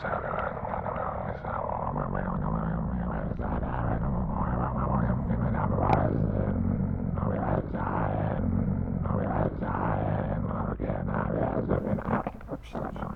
Shut up.